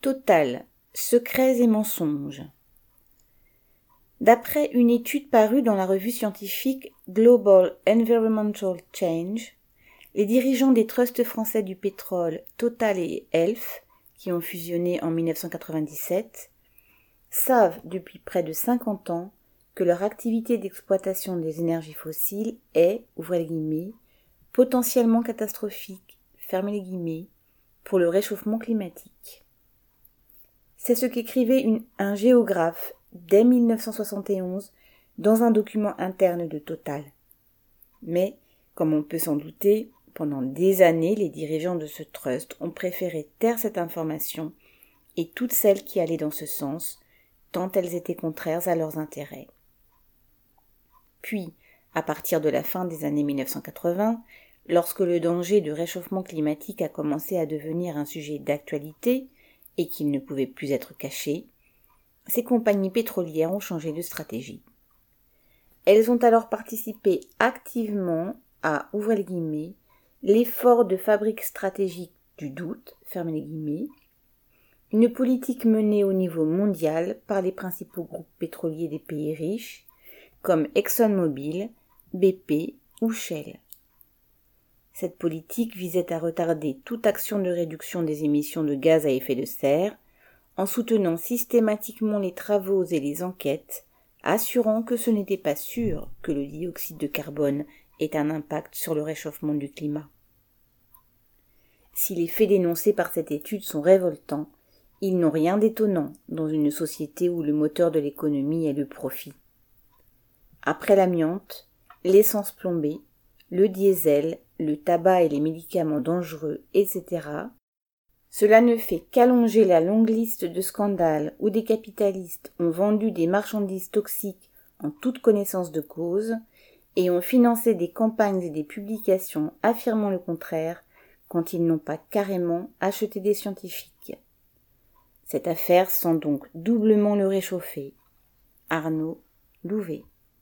Total, secrets et mensonges. D'après une étude parue dans la revue scientifique Global Environmental Change, les dirigeants des trusts français du pétrole Total et Elf, qui ont fusionné en 1997, savent depuis près de 50 ans que leur activité d'exploitation des énergies fossiles est, ouvrez guillemets, potentiellement catastrophique, fermez les guillemets, pour le réchauffement climatique. C'est ce qu'écrivait un géographe dès 1971 dans un document interne de Total. Mais, comme on peut s'en douter, pendant des années, les dirigeants de ce trust ont préféré taire cette information et toutes celles qui allaient dans ce sens, tant elles étaient contraires à leurs intérêts. Puis, à partir de la fin des années 1980, lorsque le danger de réchauffement climatique a commencé à devenir un sujet d'actualité et qu'il ne pouvait plus être caché, ces compagnies pétrolières ont changé de stratégie. Elles ont alors participé activement à, l'effort de fabrique stratégique du doute, fermez les une politique menée au niveau mondial par les principaux groupes pétroliers des pays riches, comme ExxonMobil, BP ou Shell. Cette politique visait à retarder toute action de réduction des émissions de gaz à effet de serre, en soutenant systématiquement les travaux et les enquêtes, assurant que ce n'était pas sûr que le dioxyde de carbone ait un impact sur le réchauffement du climat. Si les faits dénoncés par cette étude sont révoltants, ils n'ont rien d'étonnant dans une société où le moteur de l'économie est le profit. Après l'amiante, l'essence plombée, le diesel, le tabac et les médicaments dangereux, etc., cela ne fait qu'allonger la longue liste de scandales où des capitalistes ont vendu des marchandises toxiques en toute connaissance de cause et ont financé des campagnes et des publications affirmant le contraire quand ils n'ont pas carrément acheté des scientifiques. Cette affaire sent donc doublement le réchauffer. Arnaud Louvet.